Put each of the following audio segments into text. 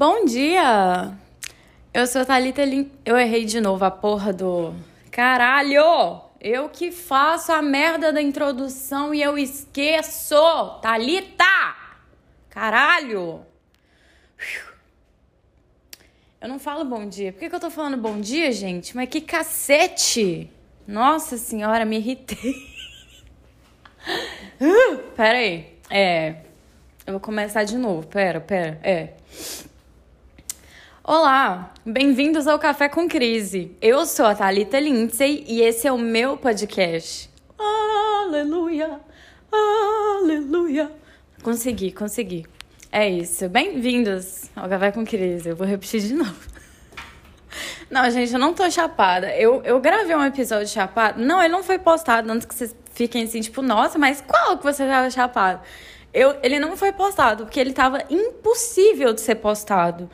Bom dia! Eu sou Thalita Lin... Eu errei de novo a porra do. Caralho! Eu que faço a merda da introdução e eu esqueço! Thalita! Caralho! Eu não falo bom dia. Por que, que eu tô falando bom dia, gente? Mas que cacete! Nossa senhora, me irritei. pera aí. É. Eu vou começar de novo. Pera, pera. É. Olá, bem-vindos ao Café com Crise. Eu sou a Thalita Lindsay e esse é o meu podcast. Aleluia, aleluia. Consegui, consegui. É isso. Bem-vindos ao Café com Crise. Eu vou repetir de novo. Não, gente, eu não tô chapada. Eu, eu gravei um episódio chapado. Não, ele não foi postado antes que vocês fiquem assim, tipo, nossa, mas qual que você tava chapado? Eu, ele não foi postado, porque ele tava impossível de ser postado.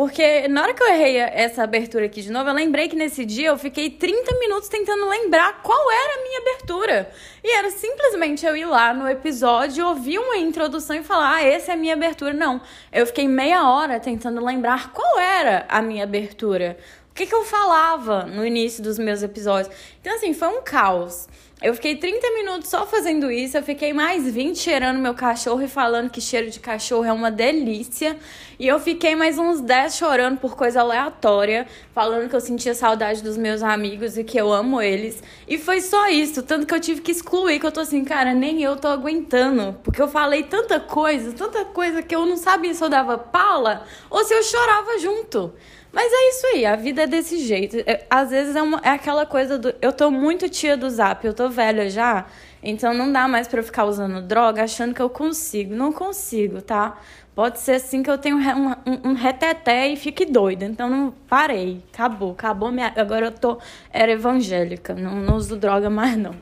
Porque na hora que eu errei essa abertura aqui de novo, eu lembrei que nesse dia eu fiquei 30 minutos tentando lembrar qual era a minha abertura. E era simplesmente eu ir lá no episódio, ouvir uma introdução e falar: ah, essa é a minha abertura. Não. Eu fiquei meia hora tentando lembrar qual era a minha abertura. O que, que eu falava no início dos meus episódios. Então, assim, foi um caos. Eu fiquei 30 minutos só fazendo isso, eu fiquei mais 20 cheirando meu cachorro e falando que cheiro de cachorro é uma delícia. E eu fiquei mais uns 10 chorando por coisa aleatória, falando que eu sentia saudade dos meus amigos e que eu amo eles. E foi só isso, tanto que eu tive que excluir, que eu tô assim, cara, nem eu tô aguentando. Porque eu falei tanta coisa, tanta coisa que eu não sabia se eu dava pala ou se eu chorava junto. Mas é isso aí, a vida é desse jeito. É, às vezes é, uma, é aquela coisa do. Eu tô muito tia do zap, eu tô velha já, então não dá mais pra eu ficar usando droga achando que eu consigo. Não consigo, tá? Pode ser assim que eu tenho um, um, um reteté e fique doida. Então não parei, acabou, acabou minha. Agora eu tô. Era evangélica, não, não uso droga mais não.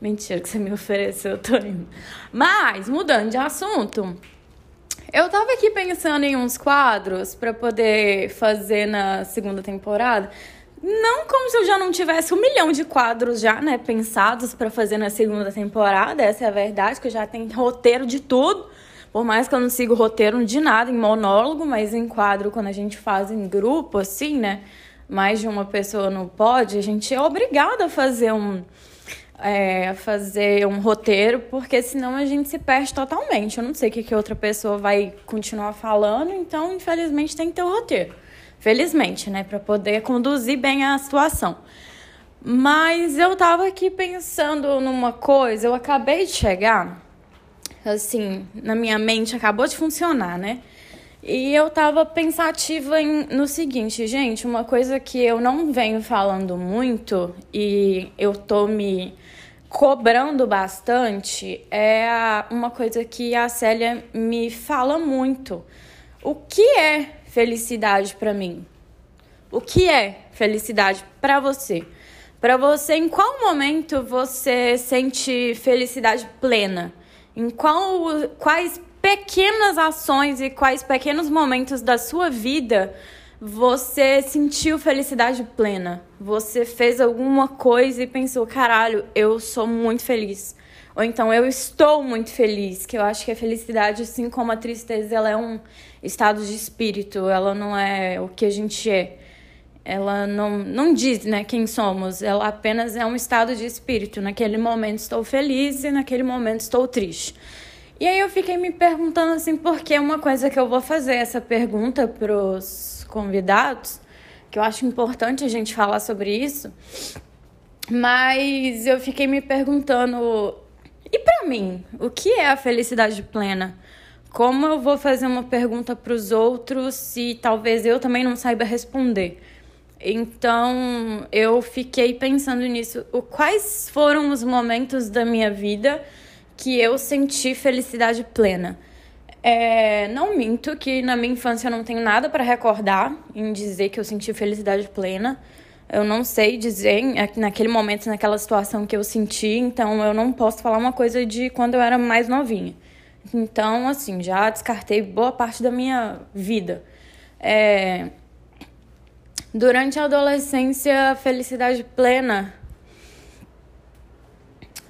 Mentira que você me ofereceu, eu tô indo. Mas, mudando de assunto. Eu tava aqui pensando em uns quadros para poder fazer na segunda temporada. Não como se eu já não tivesse um milhão de quadros já, né, pensados para fazer na segunda temporada. Essa é a verdade, que eu já tenho roteiro de tudo. Por mais que eu não siga o roteiro de nada em monólogo, mas em quadro, quando a gente faz em grupo, assim, né? Mais de uma pessoa não pode, a gente é obrigado a fazer um, é, fazer um roteiro, porque senão a gente se perde totalmente. Eu não sei o que, que outra pessoa vai continuar falando, então, infelizmente, tem que ter o um roteiro. Felizmente, né? Para poder conduzir bem a situação. Mas eu tava aqui pensando numa coisa, eu acabei de chegar, assim, na minha mente acabou de funcionar, né? E eu tava pensativa em, no seguinte, gente, uma coisa que eu não venho falando muito e eu tô me cobrando bastante é uma coisa que a Célia me fala muito. O que é felicidade para mim? O que é felicidade para você? Para você, em qual momento você sente felicidade plena? Em qual, quais pequenas ações e quais pequenos momentos da sua vida você sentiu felicidade plena? Você fez alguma coisa e pensou, caralho, eu sou muito feliz. Ou então, eu estou muito feliz, que eu acho que a felicidade, assim como a tristeza, ela é um estado de espírito, ela não é o que a gente é. Ela não, não diz né, quem somos, ela apenas é um estado de espírito. Naquele momento estou feliz e naquele momento estou triste. E aí eu fiquei me perguntando assim, porque uma coisa que eu vou fazer essa pergunta pros convidados, que eu acho importante a gente falar sobre isso. Mas eu fiquei me perguntando, e para mim, o que é a felicidade plena? Como eu vou fazer uma pergunta para os outros se talvez eu também não saiba responder? Então, eu fiquei pensando nisso. O, quais foram os momentos da minha vida que eu senti felicidade plena? É, não minto que na minha infância eu não tenho nada para recordar em dizer que eu senti felicidade plena. Eu não sei dizer naquele momento, naquela situação que eu senti, então eu não posso falar uma coisa de quando eu era mais novinha. Então, assim, já descartei boa parte da minha vida. É... Durante a adolescência, felicidade plena.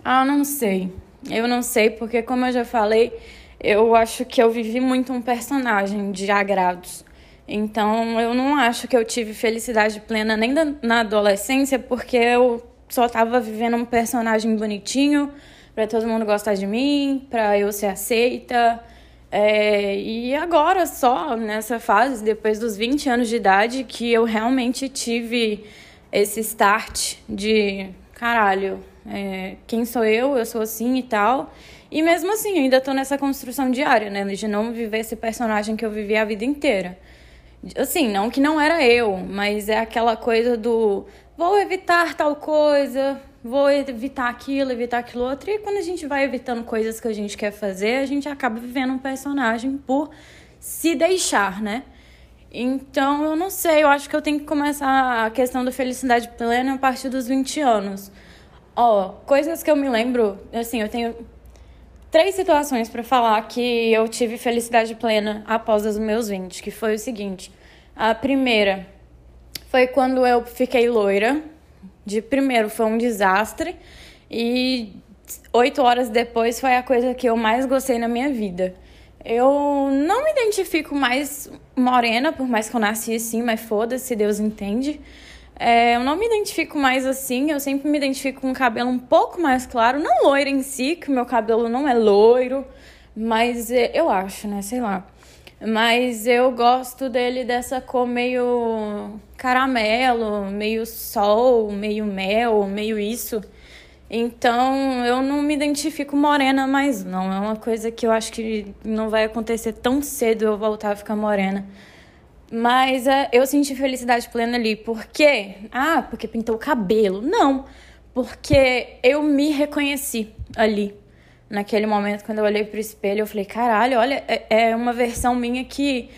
Ah, não sei. Eu não sei, porque, como eu já falei, eu acho que eu vivi muito um personagem de agrados. Então, eu não acho que eu tive felicidade plena nem na adolescência, porque eu só tava vivendo um personagem bonitinho para todo mundo gostar de mim, para eu ser aceita. É, e agora, só nessa fase, depois dos 20 anos de idade, que eu realmente tive esse start de caralho, é, quem sou eu? Eu sou assim e tal. E mesmo assim, eu ainda tô nessa construção diária, né? De não viver esse personagem que eu vivi a vida inteira. Assim, não que não era eu, mas é aquela coisa do vou evitar tal coisa, vou evitar aquilo, evitar aquilo outro. E quando a gente vai evitando coisas que a gente quer fazer, a gente acaba vivendo um personagem por se deixar, né? Então, eu não sei, eu acho que eu tenho que começar a questão da felicidade plena a partir dos 20 anos. Ó, coisas que eu me lembro, assim, eu tenho três situações para falar que eu tive felicidade plena após os meus 20, que foi o seguinte. A primeira foi quando eu fiquei loira. De primeiro foi um desastre e oito horas depois foi a coisa que eu mais gostei na minha vida. Eu não me identifico mais morena, por mais que eu nasci assim, mas foda-se, Deus entende. É, eu não me identifico mais assim, eu sempre me identifico com um cabelo um pouco mais claro, não loiro em si, que o meu cabelo não é loiro, mas é, eu acho, né? Sei lá. Mas eu gosto dele dessa cor meio caramelo, meio sol, meio mel, meio isso. Então eu não me identifico morena mais, não. É uma coisa que eu acho que não vai acontecer tão cedo eu voltar a ficar morena. Mas é, eu senti felicidade plena ali. Por quê? Ah, porque pintou o cabelo. Não, porque eu me reconheci ali. Naquele momento, quando eu olhei pro espelho, eu falei, caralho, olha, é, é uma versão minha que,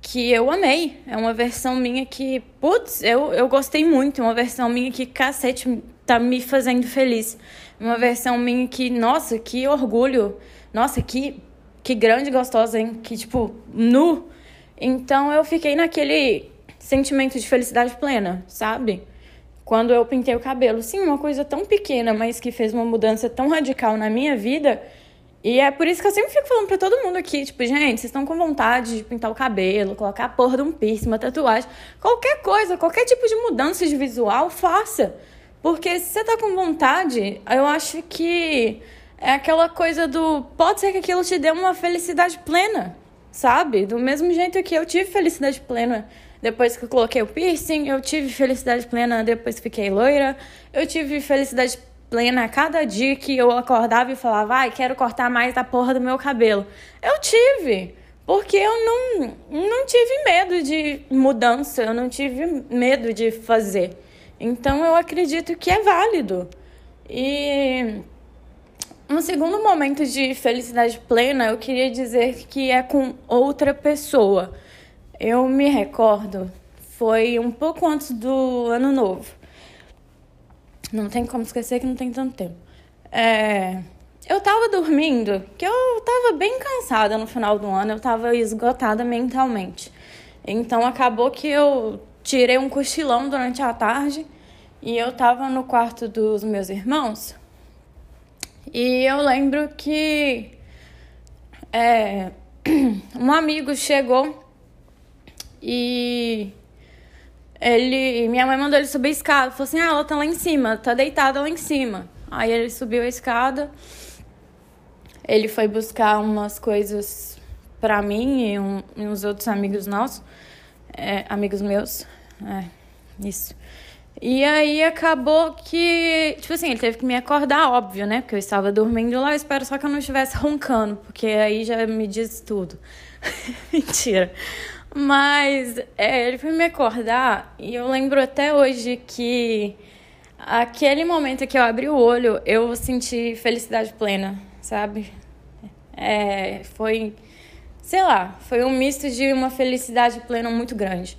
que eu amei. É uma versão minha que, putz, eu, eu gostei muito. Uma versão minha que, cacete, tá me fazendo feliz. Uma versão minha que, nossa, que orgulho. Nossa, que, que grande gostosa, hein? Que, tipo, nu então eu fiquei naquele sentimento de felicidade plena, sabe? Quando eu pintei o cabelo. Sim, uma coisa tão pequena, mas que fez uma mudança tão radical na minha vida. E é por isso que eu sempre fico falando pra todo mundo aqui, tipo, gente, vocês estão com vontade de pintar o cabelo, colocar a porra de um piercing, uma tatuagem, qualquer coisa, qualquer tipo de mudança de visual, faça. Porque se você tá com vontade, eu acho que é aquela coisa do pode ser que aquilo te dê uma felicidade plena sabe? Do mesmo jeito que eu tive felicidade plena depois que eu coloquei o piercing, eu tive felicidade plena depois que fiquei loira, eu tive felicidade plena a cada dia que eu acordava e falava, ai, quero cortar mais a porra do meu cabelo. Eu tive, porque eu não, não tive medo de mudança, eu não tive medo de fazer. Então eu acredito que é válido. E um segundo momento de felicidade plena, eu queria dizer que é com outra pessoa. Eu me recordo, foi um pouco antes do ano novo. Não tem como esquecer que não tem tanto tempo. É, eu tava dormindo, que eu tava bem cansada no final do ano, eu tava esgotada mentalmente. Então acabou que eu tirei um cochilão durante a tarde e eu tava no quarto dos meus irmãos e eu lembro que é, um amigo chegou e ele. Minha mãe mandou ele subir a escada. Falou assim: ah, ela tá lá em cima, tá deitada lá em cima. Aí ele subiu a escada. Ele foi buscar umas coisas para mim e, um, e uns outros amigos nossos, é, amigos meus. É, isso. E aí acabou que, tipo assim, ele teve que me acordar, óbvio, né? Porque eu estava dormindo lá, eu espero só que eu não estivesse roncando, porque aí já me diz tudo. Mentira. Mas é, ele foi me acordar e eu lembro até hoje que aquele momento que eu abri o olho, eu senti felicidade plena, sabe? É, foi, sei lá, foi um misto de uma felicidade plena muito grande.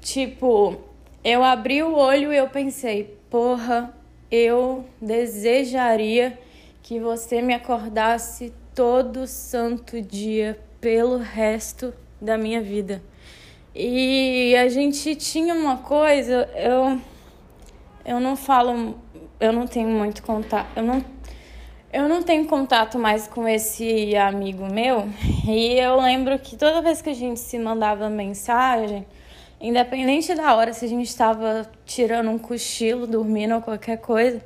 Tipo, eu abri o olho e eu pensei, porra, eu desejaria que você me acordasse todo santo dia pelo resto da minha vida. E a gente tinha uma coisa, eu eu não falo, eu não tenho muito contato, eu não eu não tenho contato mais com esse amigo meu. E eu lembro que toda vez que a gente se mandava mensagem, independente da hora, se a gente estava tirando um cochilo, dormindo ou qualquer coisa,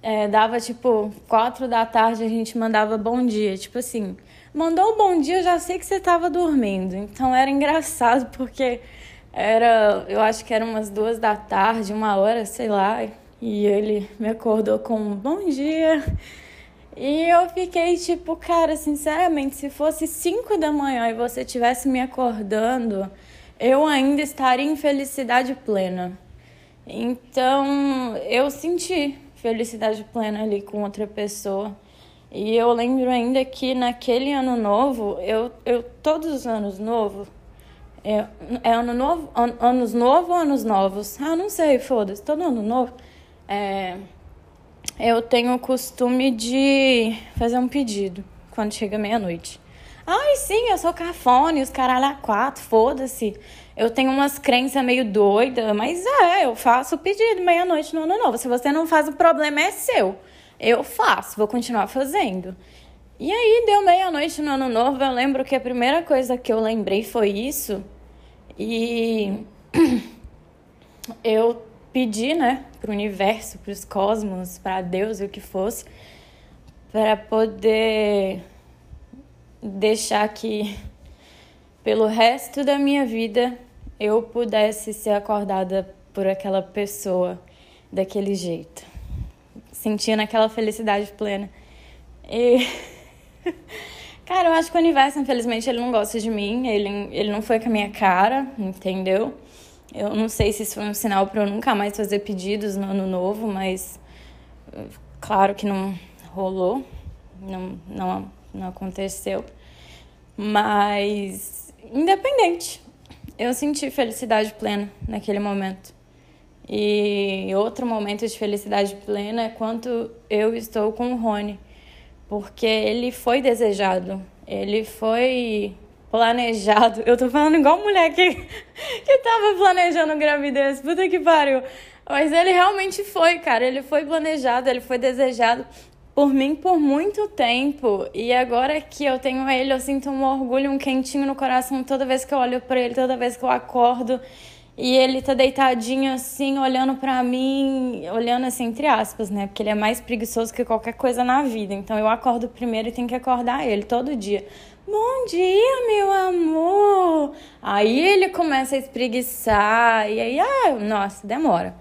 é, dava tipo quatro da tarde a gente mandava bom dia. Tipo assim, mandou um bom dia, eu já sei que você estava dormindo. Então era engraçado porque era, eu acho que era umas duas da tarde, uma hora, sei lá. E ele me acordou com um bom dia. E eu fiquei tipo, cara, sinceramente, se fosse 5 da manhã e você tivesse me acordando, eu ainda estaria em felicidade plena. Então, eu senti felicidade plena ali com outra pessoa. E eu lembro ainda que naquele ano novo, eu, eu todos os anos novos, é, é ano novo, an, anos novo ou anos novos? Ah, não sei, foda-se, todo ano novo. É, eu tenho o costume de fazer um pedido quando chega meia-noite. Ai, sim, eu sou cafone, os caralho a quatro, foda-se. Eu tenho umas crenças meio doidas, mas é, eu faço o pedido meia-noite no ano novo. Se você não faz, o problema é seu. Eu faço, vou continuar fazendo. E aí, deu meia-noite no ano novo, eu lembro que a primeira coisa que eu lembrei foi isso. E eu pedi, né, para o universo, para os cosmos, para Deus e o que fosse, para poder deixar que pelo resto da minha vida eu pudesse ser acordada por aquela pessoa daquele jeito, sentindo aquela felicidade plena. E cara, eu acho que o universo, infelizmente, ele não gosta de mim, ele, ele não foi com a minha cara, entendeu? Eu não sei se isso foi um sinal para eu nunca mais fazer pedidos no ano novo, mas claro que não rolou, não, não, não aconteceu. Mas, independente, eu senti felicidade plena naquele momento. E outro momento de felicidade plena é quando eu estou com o Rony, porque ele foi desejado, ele foi planejado. Eu tô falando igual mulher que, que tava planejando gravidez. Puta que pariu. Mas ele realmente foi, cara. Ele foi planejado, ele foi desejado por mim por muito tempo. E agora que eu tenho ele, eu sinto um orgulho, um quentinho no coração toda vez que eu olho para ele, toda vez que eu acordo. E ele tá deitadinho assim, olhando para mim, olhando assim entre aspas, né? Porque ele é mais preguiçoso que qualquer coisa na vida. Então eu acordo primeiro e tenho que acordar ele todo dia. Bom dia, meu amor. Aí ele começa a espreguiçar e aí, ah, nossa, demora.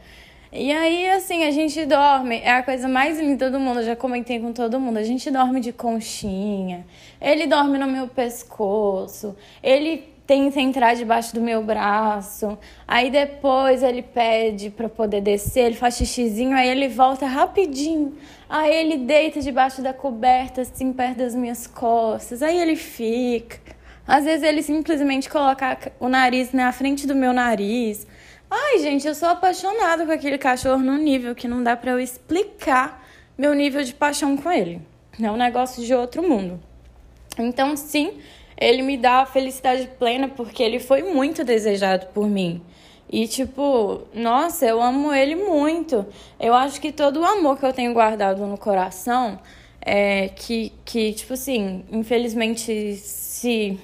E aí, assim, a gente dorme, é a coisa mais linda do mundo, eu já comentei com todo mundo. A gente dorme de conchinha, ele dorme no meu pescoço, ele tenta entrar debaixo do meu braço. Aí depois ele pede para poder descer, ele faz xixizinho, aí ele volta rapidinho. Aí ele deita debaixo da coberta, assim, perto das minhas costas. Aí ele fica. Às vezes ele simplesmente coloca o nariz na frente do meu nariz. Ai, gente, eu sou apaixonada com aquele cachorro num nível que não dá para eu explicar meu nível de paixão com ele. É um negócio de outro mundo. Então, sim, ele me dá a felicidade plena porque ele foi muito desejado por mim. E, tipo, nossa, eu amo ele muito. Eu acho que todo o amor que eu tenho guardado no coração, é, que, que, tipo assim, infelizmente se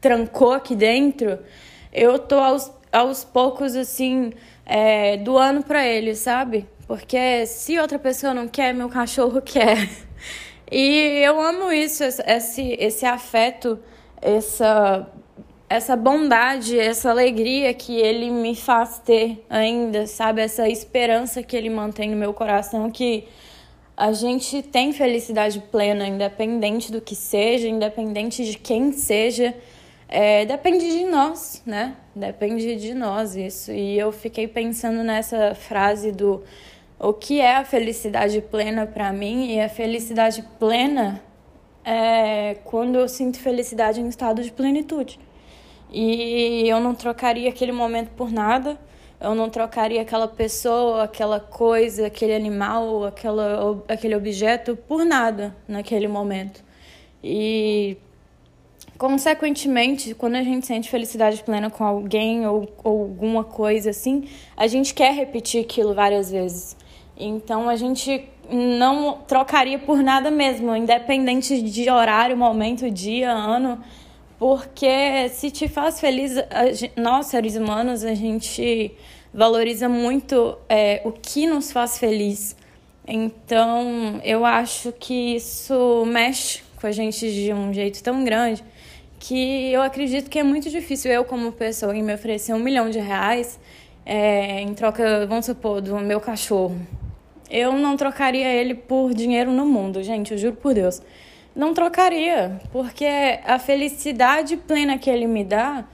trancou aqui dentro, eu tô aos, aos poucos, assim, é, doando pra ele, sabe? Porque se outra pessoa não quer, meu cachorro quer. E eu amo isso, esse, esse afeto, essa, essa bondade, essa alegria que ele me faz ter ainda, sabe? Essa esperança que ele mantém no meu coração, que a gente tem felicidade plena, independente do que seja, independente de quem seja. É, depende de nós, né? Depende de nós isso. E eu fiquei pensando nessa frase do o que é a felicidade plena para mim e a felicidade plena é quando eu sinto felicidade em estado de plenitude. E eu não trocaria aquele momento por nada. Eu não trocaria aquela pessoa, aquela coisa, aquele animal, aquela, aquele objeto por nada naquele momento. E, consequentemente, quando a gente sente felicidade plena com alguém ou, ou alguma coisa assim, a gente quer repetir aquilo várias vezes. Então a gente não trocaria por nada mesmo, independente de horário, momento, dia, ano. Porque se te faz feliz, nós, seres humanos, a gente valoriza muito é, o que nos faz feliz. Então, eu acho que isso mexe com a gente de um jeito tão grande que eu acredito que é muito difícil eu, como pessoa, me oferecer um milhão de reais é, em troca, vamos supor, do meu cachorro. Eu não trocaria ele por dinheiro no mundo, gente, eu juro por Deus. Não trocaria, porque a felicidade plena que ele me dá,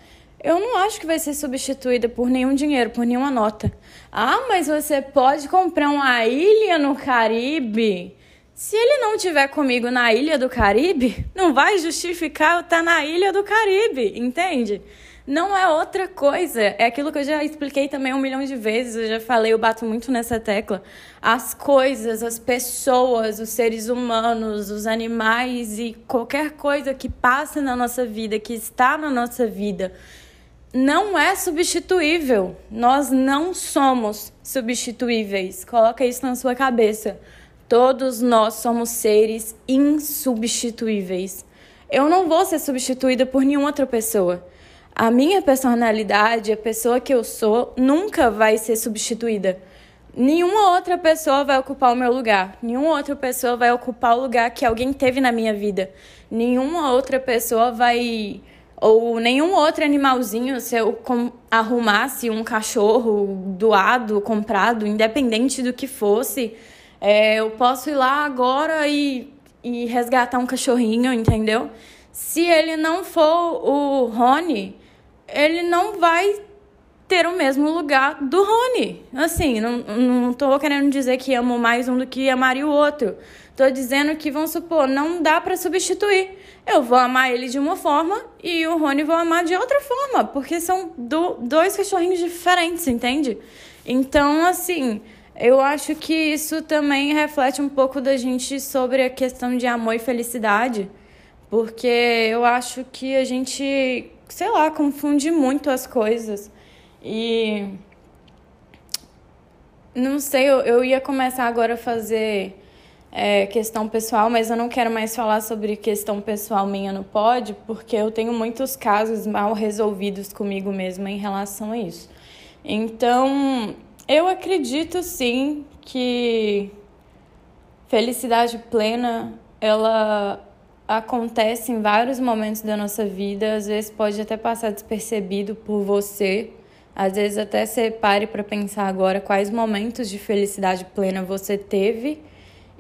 eu não acho que vai ser substituída por nenhum dinheiro, por nenhuma nota. Ah, mas você pode comprar uma ilha no Caribe se ele não tiver comigo na Ilha do Caribe, não vai justificar eu estar tá na Ilha do Caribe, entende? Não é outra coisa. É aquilo que eu já expliquei também um milhão de vezes. Eu já falei, eu bato muito nessa tecla. As coisas, as pessoas, os seres humanos, os animais e qualquer coisa que passa na nossa vida, que está na nossa vida, não é substituível. Nós não somos substituíveis. Coloca isso na sua cabeça. Todos nós somos seres insubstituíveis. Eu não vou ser substituída por nenhuma outra pessoa. A minha personalidade, a pessoa que eu sou, nunca vai ser substituída. Nenhuma outra pessoa vai ocupar o meu lugar. Nenhuma outra pessoa vai ocupar o lugar que alguém teve na minha vida. Nenhuma outra pessoa vai. Ou nenhum outro animalzinho, se eu arrumasse um cachorro doado, comprado, independente do que fosse, é, eu posso ir lá agora e, e resgatar um cachorrinho, entendeu? Se ele não for o Rony, ele não vai ter o mesmo lugar do Rony. Assim, não, não tô querendo dizer que amo mais um do que amaria o outro. Tô dizendo que, vamos supor, não dá para substituir. Eu vou amar ele de uma forma e o Rony vou amar de outra forma, porque são do, dois cachorrinhos diferentes, entende? Então, assim, eu acho que isso também reflete um pouco da gente sobre a questão de amor e felicidade, porque eu acho que a gente, sei lá, confunde muito as coisas. E não sei, eu, eu ia começar agora a fazer é, questão pessoal, mas eu não quero mais falar sobre questão pessoal minha no pod, porque eu tenho muitos casos mal resolvidos comigo mesma em relação a isso. Então, eu acredito sim que felicidade plena ela acontece em vários momentos da nossa vida, às vezes pode até passar despercebido por você, às vezes até você pare para pensar agora quais momentos de felicidade plena você teve.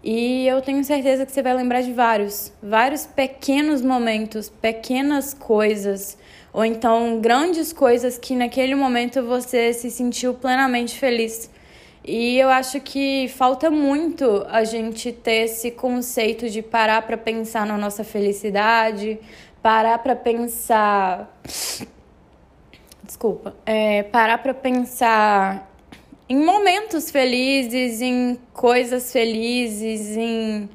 E eu tenho certeza que você vai lembrar de vários, vários pequenos momentos, pequenas coisas, ou então grandes coisas que naquele momento você se sentiu plenamente feliz. E eu acho que falta muito a gente ter esse conceito de parar para pensar na nossa felicidade, parar para pensar. Desculpa. É, parar para pensar em momentos felizes, em coisas felizes, em,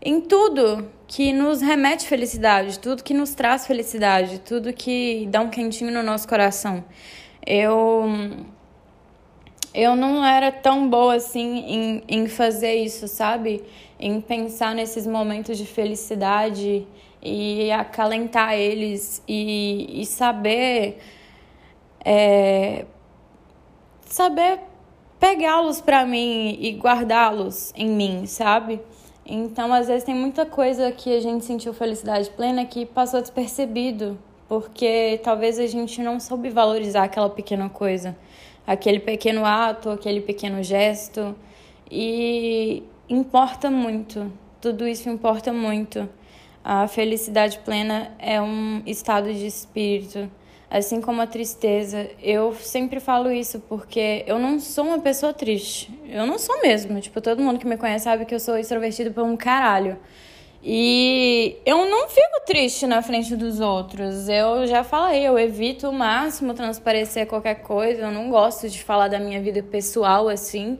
em tudo que nos remete felicidade, tudo que nos traz felicidade, tudo que dá um quentinho no nosso coração. Eu eu não era tão boa assim em, em fazer isso, sabe? Em pensar nesses momentos de felicidade e acalentar eles e, e saber é, saber pegá-los para mim e guardá-los em mim, sabe? Então, às vezes, tem muita coisa que a gente sentiu felicidade plena que passou despercebido, porque talvez a gente não soube valorizar aquela pequena coisa, aquele pequeno ato, aquele pequeno gesto. E importa muito, tudo isso importa muito. A felicidade plena é um estado de espírito assim como a tristeza. Eu sempre falo isso porque eu não sou uma pessoa triste. Eu não sou mesmo. Tipo, todo mundo que me conhece sabe que eu sou extrovertida por um caralho. E eu não fico triste na frente dos outros. Eu já falei, eu evito o máximo transparecer qualquer coisa. Eu não gosto de falar da minha vida pessoal assim.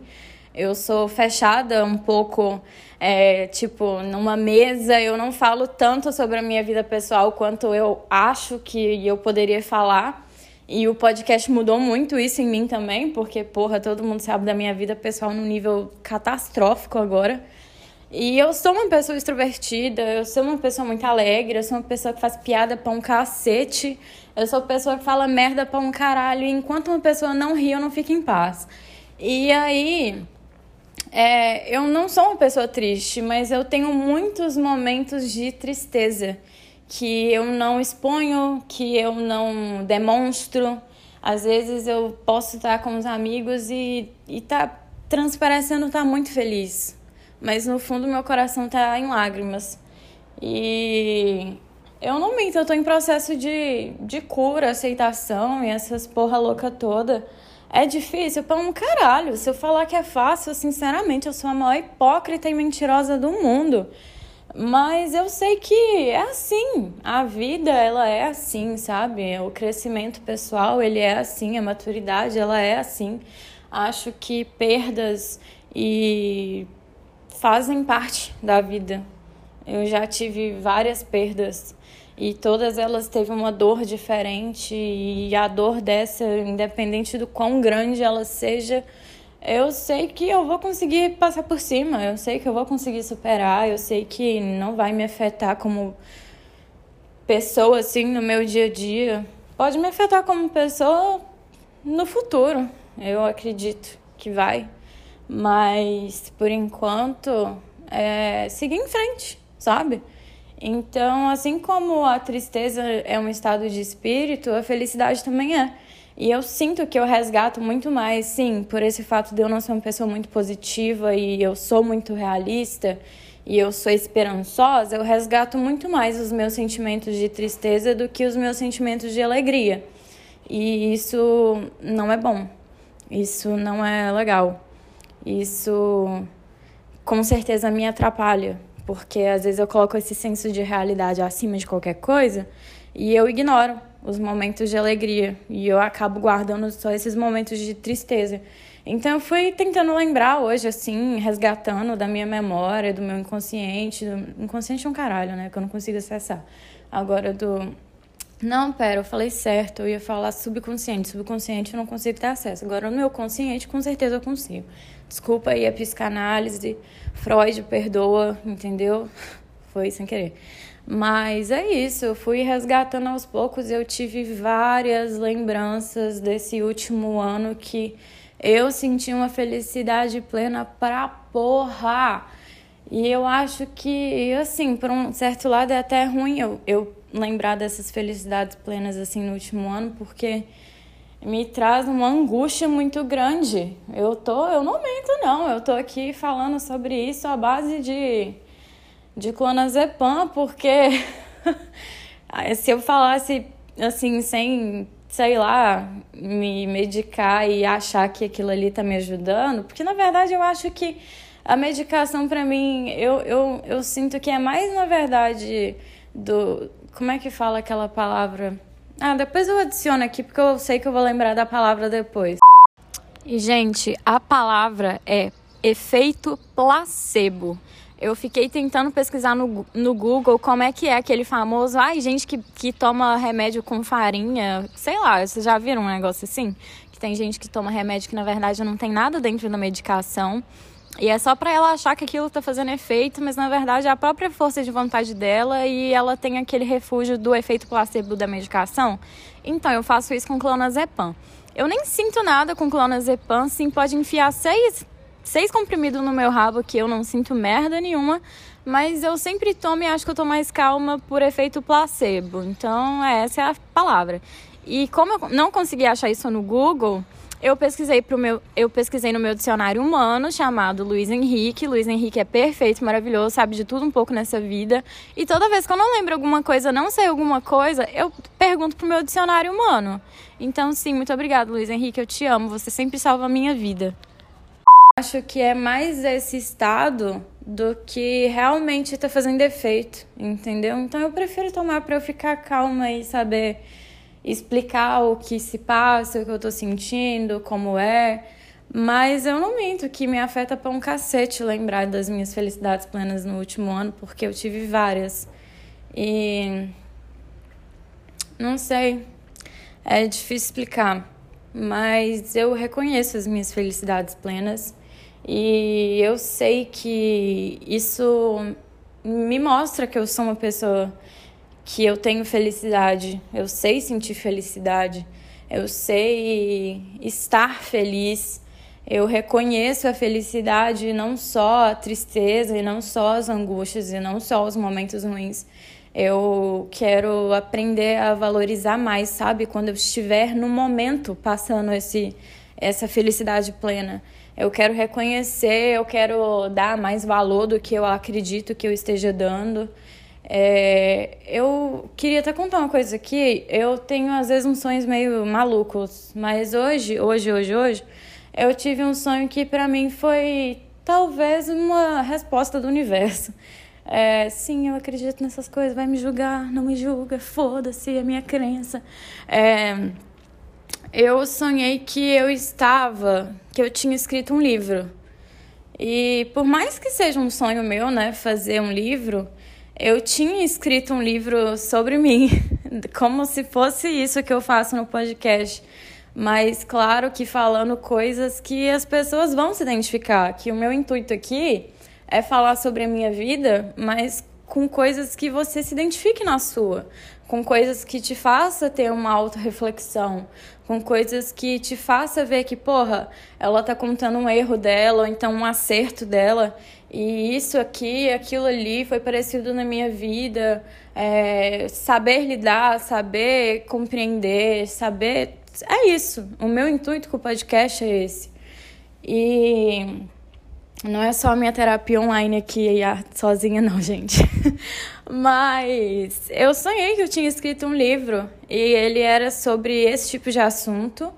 Eu sou fechada um pouco é, tipo, numa mesa eu não falo tanto sobre a minha vida pessoal quanto eu acho que eu poderia falar. E o podcast mudou muito isso em mim também, porque, porra, todo mundo sabe da minha vida pessoal num nível catastrófico agora. E eu sou uma pessoa extrovertida, eu sou uma pessoa muito alegre, eu sou uma pessoa que faz piada pra um cacete, eu sou uma pessoa que fala merda pra um caralho, e enquanto uma pessoa não ri, eu não fico em paz. E aí, é, eu não sou uma pessoa triste, mas eu tenho muitos momentos de tristeza que eu não exponho, que eu não demonstro. Às vezes eu posso estar com os amigos e, e tá transparecendo estar tá muito feliz, mas no fundo meu coração tá em lágrimas. E eu não minto, eu tô em processo de, de cura, aceitação e essas porra louca toda. É difícil para um caralho. Se eu falar que é fácil, sinceramente, eu sou a maior hipócrita e mentirosa do mundo. Mas eu sei que é assim. A vida, ela é assim, sabe? O crescimento pessoal, ele é assim. A maturidade, ela é assim. Acho que perdas e fazem parte da vida. Eu já tive várias perdas e todas elas teve uma dor diferente e a dor dessa, independente do quão grande ela seja, eu sei que eu vou conseguir passar por cima, eu sei que eu vou conseguir superar, eu sei que não vai me afetar como pessoa assim no meu dia a dia. Pode me afetar como pessoa no futuro, eu acredito que vai. Mas por enquanto, é seguir em frente, sabe? Então, assim como a tristeza é um estado de espírito, a felicidade também é. E eu sinto que eu resgato muito mais, sim, por esse fato de eu não ser uma pessoa muito positiva e eu sou muito realista e eu sou esperançosa, eu resgato muito mais os meus sentimentos de tristeza do que os meus sentimentos de alegria. E isso não é bom. Isso não é legal. Isso com certeza me atrapalha porque às vezes eu coloco esse senso de realidade acima de qualquer coisa e eu ignoro os momentos de alegria e eu acabo guardando só esses momentos de tristeza. Então eu fui tentando lembrar hoje, assim, resgatando da minha memória, do meu inconsciente. Do... Inconsciente é um caralho, né? Que eu não consigo acessar. Agora do. Não, pera, eu falei certo, eu ia falar subconsciente. Subconsciente eu não consigo ter acesso. Agora no meu consciente, com certeza eu consigo. Desculpa aí a psicanálise, Freud perdoa, entendeu? Foi sem querer. Mas é isso, eu fui resgatando aos poucos. Eu tive várias lembranças desse último ano que eu senti uma felicidade plena pra porra. E eu acho que, assim, por um certo lado é até ruim eu, eu lembrar dessas felicidades plenas assim no último ano, porque me traz uma angústia muito grande. Eu tô, eu não mento não, eu tô aqui falando sobre isso à base de de clonazepam, porque se eu falasse assim sem, sei lá, me medicar e achar que aquilo ali tá me ajudando, porque na verdade eu acho que a medicação para mim, eu, eu, eu sinto que é mais na verdade do como é que fala aquela palavra? Ah, depois eu adiciono aqui porque eu sei que eu vou lembrar da palavra depois. E, gente, a palavra é efeito placebo. Eu fiquei tentando pesquisar no, no Google como é que é aquele famoso. Ai, gente que, que toma remédio com farinha. Sei lá, vocês já viram um negócio assim? Que tem gente que toma remédio que na verdade não tem nada dentro da medicação. E é só para ela achar que aquilo está fazendo efeito, mas na verdade é a própria força de vontade dela e ela tem aquele refúgio do efeito placebo da medicação. Então eu faço isso com clonazepam. Eu nem sinto nada com clonazepam, sim, pode enfiar seis, seis comprimidos no meu rabo que eu não sinto merda nenhuma, mas eu sempre tomo e acho que eu tô mais calma por efeito placebo. Então essa é a palavra. E como eu não consegui achar isso no Google, eu pesquisei pro meu, eu pesquisei no meu dicionário humano chamado Luiz Henrique. Luiz Henrique é perfeito, maravilhoso, sabe de tudo um pouco nessa vida. E toda vez que eu não lembro alguma coisa, não sei alguma coisa, eu pergunto pro meu dicionário humano. Então, sim, muito obrigado, Luiz Henrique, eu te amo, você sempre salva a minha vida. Acho que é mais esse estado do que realmente tá fazendo efeito, entendeu? Então eu prefiro tomar para eu ficar calma e saber explicar o que se passa, o que eu tô sentindo, como é. Mas eu não minto que me afeta pra um cacete lembrar das minhas felicidades plenas no último ano, porque eu tive várias. E. Não sei. É difícil explicar. Mas eu reconheço as minhas felicidades plenas. E eu sei que isso me mostra que eu sou uma pessoa que eu tenho felicidade, eu sei sentir felicidade, eu sei estar feliz, eu reconheço a felicidade, não só a tristeza e não só as angústias e não só os momentos ruins. Eu quero aprender a valorizar mais, sabe? Quando eu estiver no momento passando esse, essa felicidade plena. Eu quero reconhecer, eu quero dar mais valor do que eu acredito que eu esteja dando. É, eu queria até contar uma coisa aqui. Eu tenho às vezes uns sonhos meio malucos, mas hoje, hoje, hoje, hoje, eu tive um sonho que para mim foi talvez uma resposta do universo. É, sim, eu acredito nessas coisas, vai me julgar, não me julga, foda-se, é minha crença. É, eu sonhei que eu estava, que eu tinha escrito um livro. E por mais que seja um sonho meu, né, fazer um livro, eu tinha escrito um livro sobre mim, como se fosse isso que eu faço no podcast. Mas claro que falando coisas que as pessoas vão se identificar, que o meu intuito aqui é falar sobre a minha vida, mas com coisas que você se identifique na sua, com coisas que te faça ter uma autorreflexão, com coisas que te faça ver que, porra, ela tá contando um erro dela, ou então um acerto dela, e isso aqui, aquilo ali foi parecido na minha vida. É, saber lidar, saber compreender, saber. É isso. O meu intuito com o podcast é esse. E não é só a minha terapia online aqui sozinha, não, gente. Mas eu sonhei que eu tinha escrito um livro e ele era sobre esse tipo de assunto.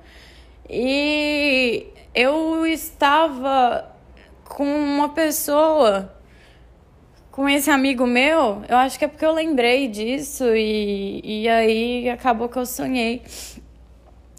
E eu estava com uma pessoa, com esse amigo meu, eu acho que é porque eu lembrei disso e, e aí acabou que eu sonhei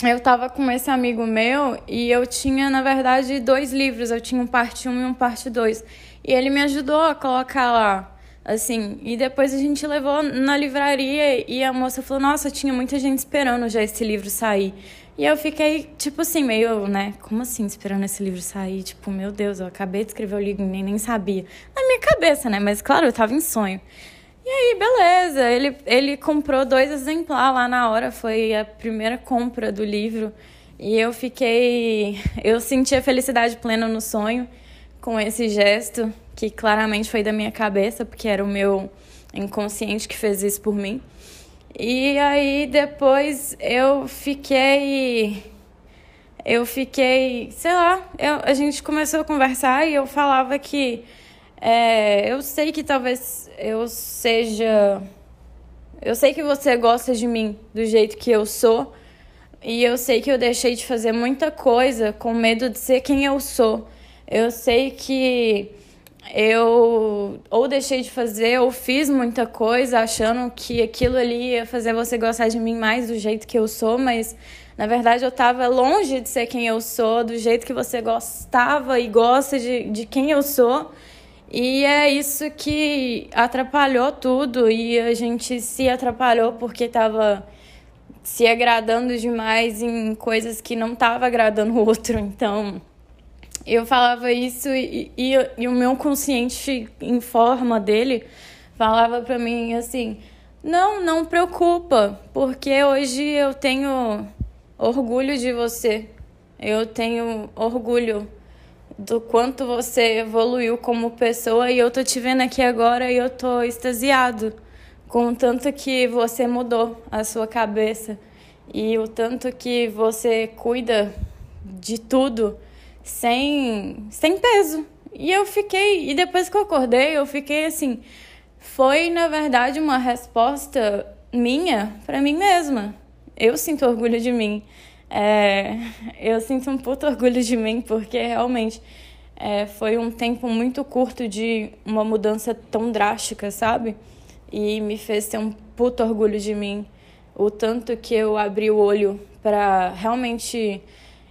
eu tava com esse amigo meu e eu tinha, na verdade, dois livros. Eu tinha um parte 1 e um parte 2. E ele me ajudou a colocar lá, assim. E depois a gente levou na livraria e a moça falou: Nossa, tinha muita gente esperando já esse livro sair. E eu fiquei, tipo assim, meio, né? Como assim esperando esse livro sair? Tipo, meu Deus, eu acabei de escrever o livro e nem, nem sabia. Na minha cabeça, né? Mas claro, eu tava em sonho. E aí, beleza. Ele, ele comprou dois exemplares lá na hora, foi a primeira compra do livro. E eu fiquei. Eu senti a felicidade plena no sonho com esse gesto, que claramente foi da minha cabeça, porque era o meu inconsciente que fez isso por mim. E aí depois eu fiquei. Eu fiquei, sei lá, eu, a gente começou a conversar e eu falava que é, eu sei que talvez eu seja. Eu sei que você gosta de mim do jeito que eu sou. E eu sei que eu deixei de fazer muita coisa com medo de ser quem eu sou. Eu sei que eu ou deixei de fazer ou fiz muita coisa achando que aquilo ali ia fazer você gostar de mim mais do jeito que eu sou, mas na verdade eu estava longe de ser quem eu sou, do jeito que você gostava e gosta de, de quem eu sou. E é isso que atrapalhou tudo e a gente se atrapalhou porque estava se agradando demais em coisas que não estava agradando o outro. Então, eu falava isso e, e, e o meu consciente em forma dele falava para mim assim: "Não, não preocupa, porque hoje eu tenho orgulho de você. Eu tenho orgulho do quanto você evoluiu como pessoa e eu tô te vendo aqui agora e eu tô extasiado com o tanto que você mudou a sua cabeça e o tanto que você cuida de tudo sem sem peso. E eu fiquei, e depois que eu acordei, eu fiquei assim, foi na verdade uma resposta minha para mim mesma. Eu sinto orgulho de mim. É, eu sinto um puto orgulho de mim, porque realmente é, foi um tempo muito curto de uma mudança tão drástica, sabe? E me fez ter um puto orgulho de mim. O tanto que eu abri o olho para realmente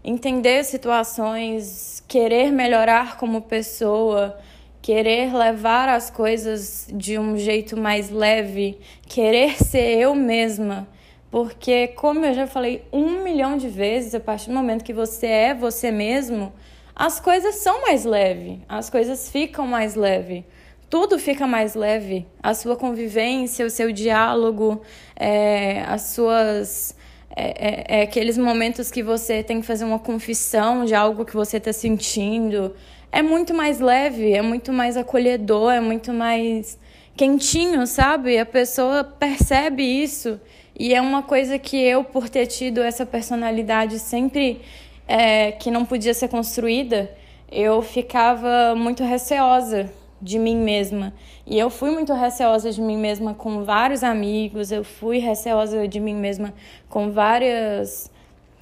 entender situações, querer melhorar como pessoa, querer levar as coisas de um jeito mais leve, querer ser eu mesma porque, como eu já falei um milhão de vezes, a partir do momento que você é você mesmo, as coisas são mais leves, as coisas ficam mais leves tudo fica mais leve. A sua convivência, o seu diálogo, é, as suas. É, é, é, aqueles momentos que você tem que fazer uma confissão de algo que você está sentindo. É muito mais leve, é muito mais acolhedor, é muito mais quentinho, sabe? A pessoa percebe isso. E é uma coisa que eu, por ter tido essa personalidade sempre é, que não podia ser construída, eu ficava muito receosa de mim mesma. E eu fui muito receosa de mim mesma com vários amigos, eu fui receosa de mim mesma com várias.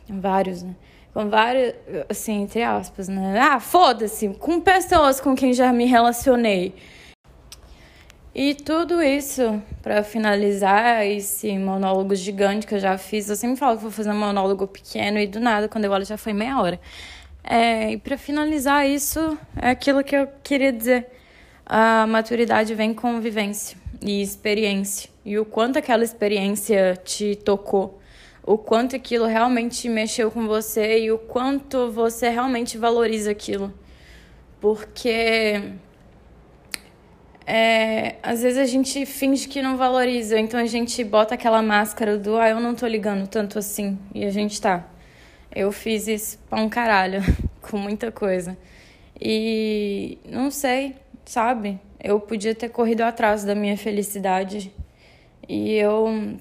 Vários, né? Com várias. Assim, entre aspas, né? Ah, foda-se! Com pessoas com quem já me relacionei. E tudo isso, para finalizar esse monólogo gigante que eu já fiz, eu sempre falo que vou fazer um monólogo pequeno e do nada, quando eu olho, já foi meia hora. É, e para finalizar isso, é aquilo que eu queria dizer a maturidade vem com vivência e experiência. E o quanto aquela experiência te tocou, o quanto aquilo realmente mexeu com você e o quanto você realmente valoriza aquilo. Porque é, às vezes a gente finge que não valoriza, então a gente bota aquela máscara do ah, eu não tô ligando tanto assim. E a gente tá. Eu fiz isso pra um caralho, com muita coisa. E não sei, sabe? Eu podia ter corrido atrás da minha felicidade e eu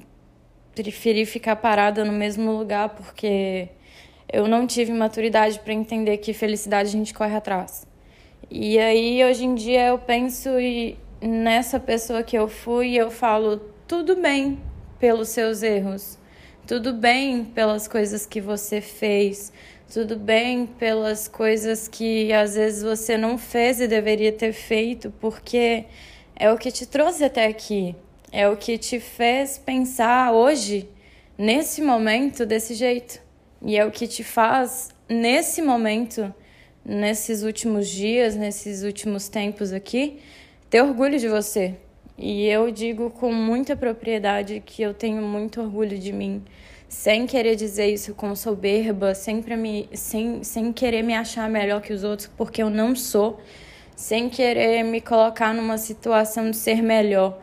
preferi ficar parada no mesmo lugar porque eu não tive maturidade para entender que felicidade a gente corre atrás. E aí hoje em dia eu penso e nessa pessoa que eu fui, eu falo tudo bem pelos seus erros. Tudo bem pelas coisas que você fez, tudo bem pelas coisas que às vezes você não fez e deveria ter feito, porque é o que te trouxe até aqui, é o que te fez pensar hoje, nesse momento, desse jeito, e é o que te faz nesse momento, nesses últimos dias, nesses últimos tempos aqui, ter orgulho de você. E eu digo com muita propriedade que eu tenho muito orgulho de mim sem querer dizer isso com soberba, sempre me, sem, sem querer me achar melhor que os outros, porque eu não sou, sem querer me colocar numa situação de ser melhor.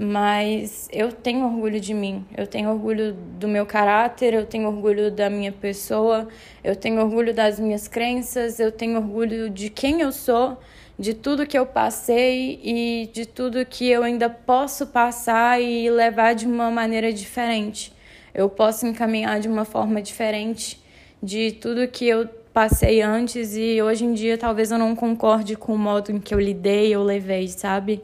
Mas eu tenho orgulho de mim, eu tenho orgulho do meu caráter, eu tenho orgulho da minha pessoa, eu tenho orgulho das minhas crenças, eu tenho orgulho de quem eu sou, de tudo que eu passei e de tudo que eu ainda posso passar e levar de uma maneira diferente eu posso encaminhar de uma forma diferente de tudo que eu passei antes e hoje em dia talvez eu não concorde com o modo em que eu lidei ou levei, sabe?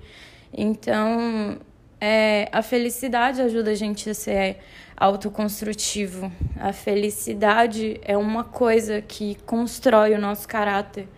Então, é, a felicidade ajuda a gente a ser autoconstrutivo. A felicidade é uma coisa que constrói o nosso caráter.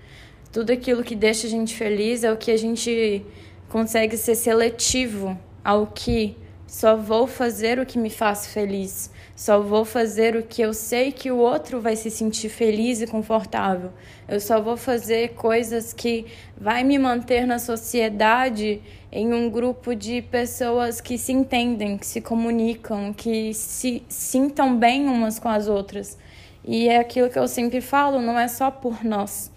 Tudo aquilo que deixa a gente feliz é o que a gente consegue ser seletivo ao que só vou fazer o que me faz feliz. Só vou fazer o que eu sei que o outro vai se sentir feliz e confortável. Eu só vou fazer coisas que vai me manter na sociedade em um grupo de pessoas que se entendem, que se comunicam, que se sintam bem umas com as outras. E é aquilo que eu sempre falo, não é só por nós,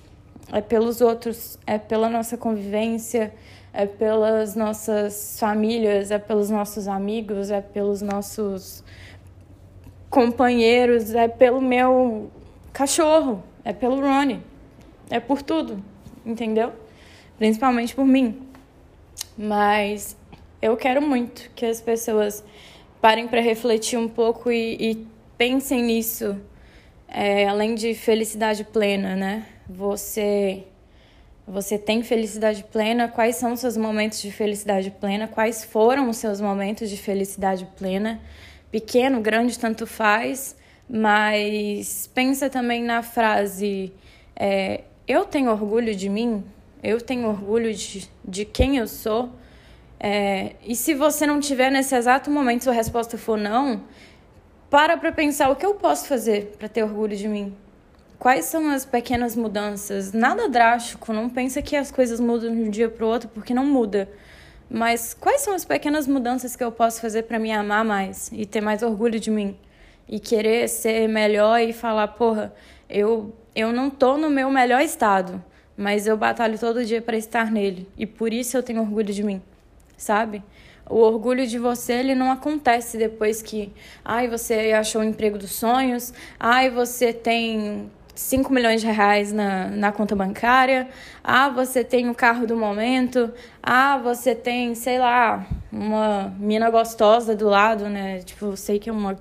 é pelos outros, é pela nossa convivência, é pelas nossas famílias, é pelos nossos amigos, é pelos nossos companheiros, é pelo meu cachorro, é pelo Ronnie, é por tudo, entendeu? Principalmente por mim. Mas eu quero muito que as pessoas parem para refletir um pouco e, e pensem nisso, é, além de felicidade plena, né? Você você tem felicidade plena? Quais são os seus momentos de felicidade plena? Quais foram os seus momentos de felicidade plena? Pequeno, grande, tanto faz, mas pensa também na frase: é, eu tenho orgulho de mim, eu tenho orgulho de, de quem eu sou. É, e se você não tiver nesse exato momento, sua resposta for não, para para pensar o que eu posso fazer para ter orgulho de mim. Quais são as pequenas mudanças? Nada drástico, não pensa que as coisas mudam de um dia para o outro, porque não muda. Mas quais são as pequenas mudanças que eu posso fazer para me amar mais e ter mais orgulho de mim? E querer ser melhor e falar, porra, eu eu não tô no meu melhor estado, mas eu batalho todo dia para estar nele. E por isso eu tenho orgulho de mim, sabe? O orgulho de você, ele não acontece depois que, ai, você achou o emprego dos sonhos, ai, você tem 5 milhões de reais na, na conta bancária, ah, você tem o carro do momento, ah, você tem, sei lá, uma mina gostosa do lado, né? Tipo, sei que é uma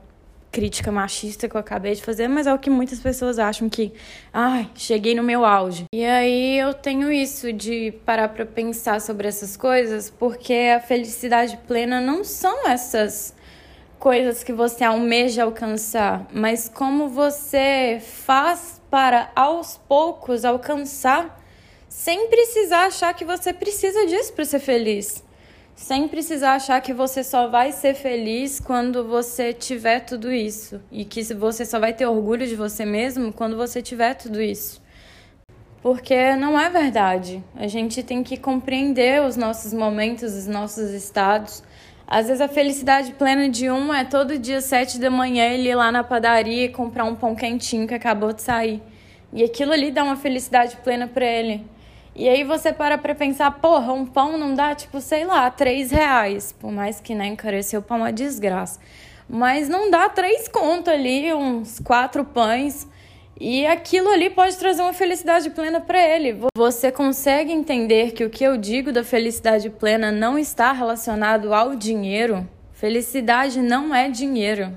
crítica machista que eu acabei de fazer, mas é o que muitas pessoas acham que, ai, cheguei no meu auge. E aí eu tenho isso de parar para pensar sobre essas coisas, porque a felicidade plena não são essas coisas que você almeja alcançar, mas como você faz para aos poucos alcançar sem precisar achar que você precisa disso para ser feliz sem precisar achar que você só vai ser feliz quando você tiver tudo isso e que você só vai ter orgulho de você mesmo quando você tiver tudo isso. Porque não é verdade. A gente tem que compreender os nossos momentos, os nossos estados. Às vezes a felicidade plena de um é todo dia sete da manhã ele ir lá na padaria e comprar um pão quentinho que acabou de sair. E aquilo ali dá uma felicidade plena para ele. E aí você para pra pensar, porra, um pão não dá, tipo, sei lá, três reais. Por mais que, né, encareceu o pão é desgraça. Mas não dá três conto ali, uns quatro pães. E aquilo ali pode trazer uma felicidade plena para ele. Você consegue entender que o que eu digo da felicidade plena não está relacionado ao dinheiro? Felicidade não é dinheiro.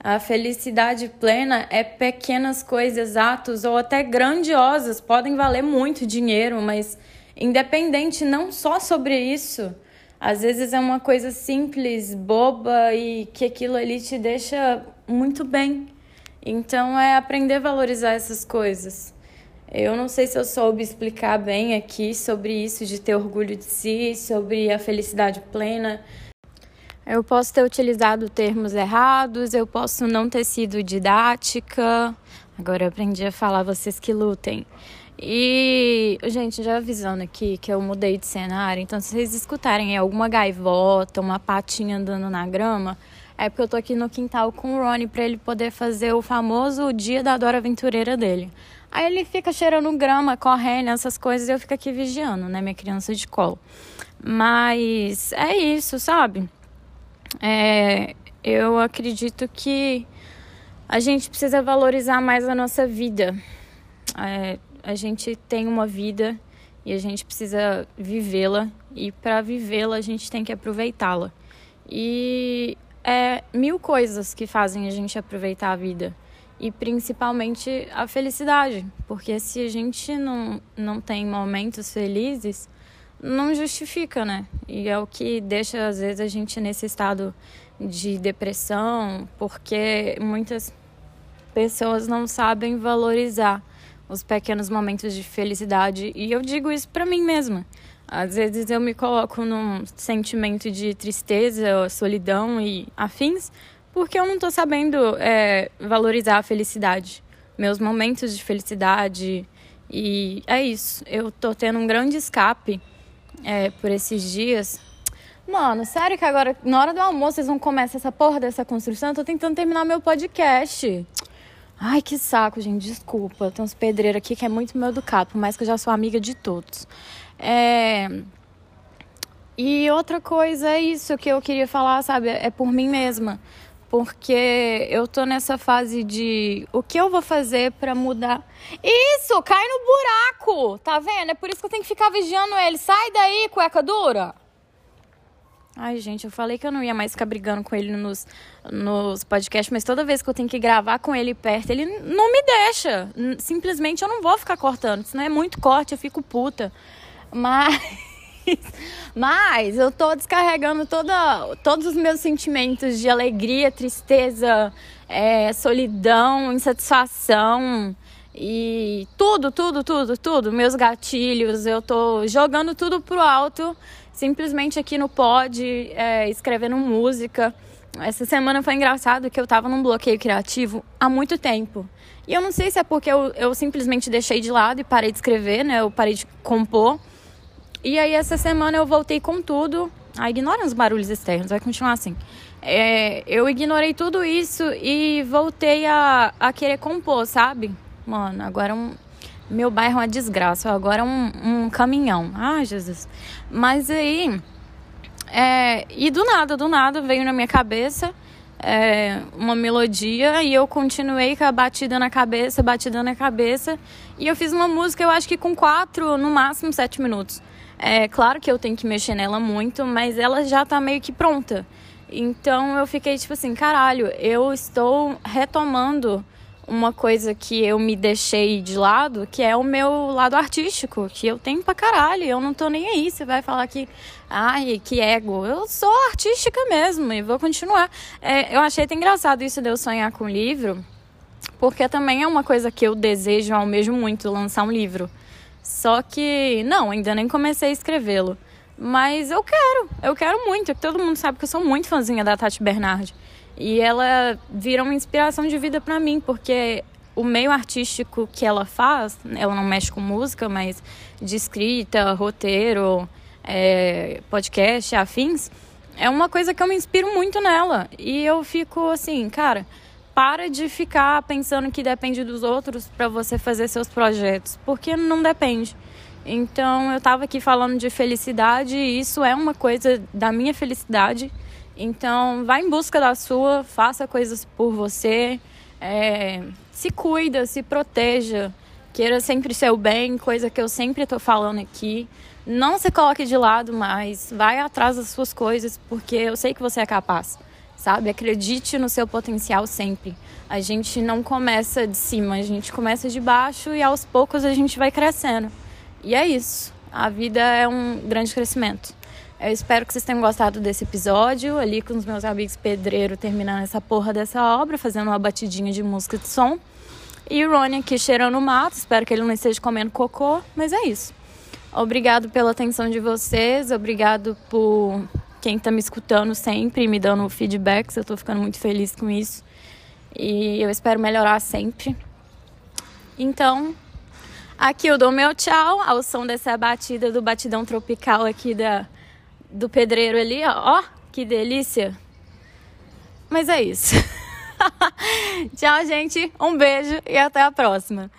A felicidade plena é pequenas coisas, atos ou até grandiosas, podem valer muito dinheiro, mas independente não só sobre isso. Às vezes é uma coisa simples, boba e que aquilo ali te deixa muito bem. Então é aprender a valorizar essas coisas. Eu não sei se eu soube explicar bem aqui sobre isso de ter orgulho de si, sobre a felicidade plena. Eu posso ter utilizado termos errados, eu posso não ter sido didática. Agora eu aprendi a falar, vocês que lutem. E, gente, já avisando aqui que eu mudei de cenário, então se vocês escutarem alguma gaivota, uma patinha andando na grama, é porque eu tô aqui no quintal com o Ronnie para ele poder fazer o famoso dia da Dora Aventureira dele. Aí ele fica cheirando grama, correndo, essas coisas, e eu fico aqui vigiando, né, minha criança de colo. Mas é isso, sabe? É, eu acredito que a gente precisa valorizar mais a nossa vida. É, a gente tem uma vida e a gente precisa vivê-la e para vivê-la a gente tem que aproveitá-la. E é mil coisas que fazem a gente aproveitar a vida e principalmente a felicidade, porque se a gente não, não tem momentos felizes, não justifica, né? E é o que deixa, às vezes, a gente nesse estado de depressão, porque muitas pessoas não sabem valorizar os pequenos momentos de felicidade. E eu digo isso para mim mesma. Às vezes eu me coloco num sentimento de tristeza, solidão e afins, porque eu não tô sabendo é, valorizar a felicidade, meus momentos de felicidade. E é isso. Eu tô tendo um grande escape é, por esses dias. Mano, sério que agora, na hora do almoço, vocês vão começar essa porra dessa construção? Eu tô tentando terminar meu podcast. Ai, que saco, gente. Desculpa. Tem uns pedreiros aqui que é muito meu educado, por mais que eu já sou amiga de todos. É... E outra coisa é isso que eu queria falar, sabe? É por mim mesma. Porque eu tô nessa fase de o que eu vou fazer para mudar. Isso, cai no buraco! Tá vendo? É por isso que eu tenho que ficar vigiando ele. Sai daí, cueca dura! Ai, gente, eu falei que eu não ia mais ficar brigando com ele nos, nos podcasts, mas toda vez que eu tenho que gravar com ele perto, ele não me deixa. Simplesmente eu não vou ficar cortando. Senão é muito corte, eu fico puta. Mas. Mas eu tô descarregando toda, todos os meus sentimentos de alegria, tristeza, é, solidão, insatisfação e tudo, tudo, tudo, tudo. Meus gatilhos, eu tô jogando tudo pro alto, simplesmente aqui no pod, é, escrevendo música. Essa semana foi engraçado que eu tava num bloqueio criativo há muito tempo. E eu não sei se é porque eu, eu simplesmente deixei de lado e parei de escrever, né? Eu parei de compor. E aí essa semana eu voltei com tudo. Ah, ignorem os barulhos externos, vai continuar assim. É, eu ignorei tudo isso e voltei a, a querer compor, sabe? Mano, agora um. Meu bairro é uma desgraça. Agora é um, um caminhão. Ah, Jesus. Mas aí. É, e do nada, do nada, veio na minha cabeça é, uma melodia e eu continuei com a batida na cabeça, batida na cabeça. E eu fiz uma música, eu acho que com quatro, no máximo sete minutos. É claro que eu tenho que mexer nela muito, mas ela já tá meio que pronta. Então eu fiquei tipo assim, caralho, eu estou retomando uma coisa que eu me deixei de lado, que é o meu lado artístico, que eu tenho pra caralho, eu não tô nem aí. Você vai falar que, ai, que ego. Eu sou artística mesmo e vou continuar. É, eu achei até engraçado isso de eu sonhar com livro, porque também é uma coisa que eu desejo, almejo muito, lançar um livro. Só que, não, ainda nem comecei a escrevê-lo. Mas eu quero, eu quero muito. Todo mundo sabe que eu sou muito fãzinha da Tati Bernardi. E ela vira uma inspiração de vida para mim, porque o meio artístico que ela faz, ela não mexe com música, mas de escrita, roteiro, é, podcast, afins, é uma coisa que eu me inspiro muito nela. E eu fico assim, cara, para de ficar pensando que depende dos outros para você fazer seus projetos, porque não depende. Então eu estava aqui falando de felicidade e isso é uma coisa da minha felicidade então, vá em busca da sua, faça coisas por você, é, se cuida, se proteja, queira sempre seu bem, coisa que eu sempre estou falando aqui. Não se coloque de lado, mas vai atrás das suas coisas, porque eu sei que você é capaz, sabe? Acredite no seu potencial sempre. A gente não começa de cima, a gente começa de baixo e aos poucos a gente vai crescendo. E é isso. A vida é um grande crescimento. Eu espero que vocês tenham gostado desse episódio, ali com os meus amigos pedreiro terminando essa porra dessa obra, fazendo uma batidinha de música de som. E o Rony aqui cheirando o mato, espero que ele não esteja comendo cocô, mas é isso. Obrigado pela atenção de vocês, obrigado por quem está me escutando sempre, me dando feedbacks, eu estou ficando muito feliz com isso. E eu espero melhorar sempre. Então, aqui eu dou meu tchau ao som dessa batida do batidão tropical aqui da do pedreiro ali, ó. Ó, que delícia. Mas é isso. Tchau, gente. Um beijo e até a próxima.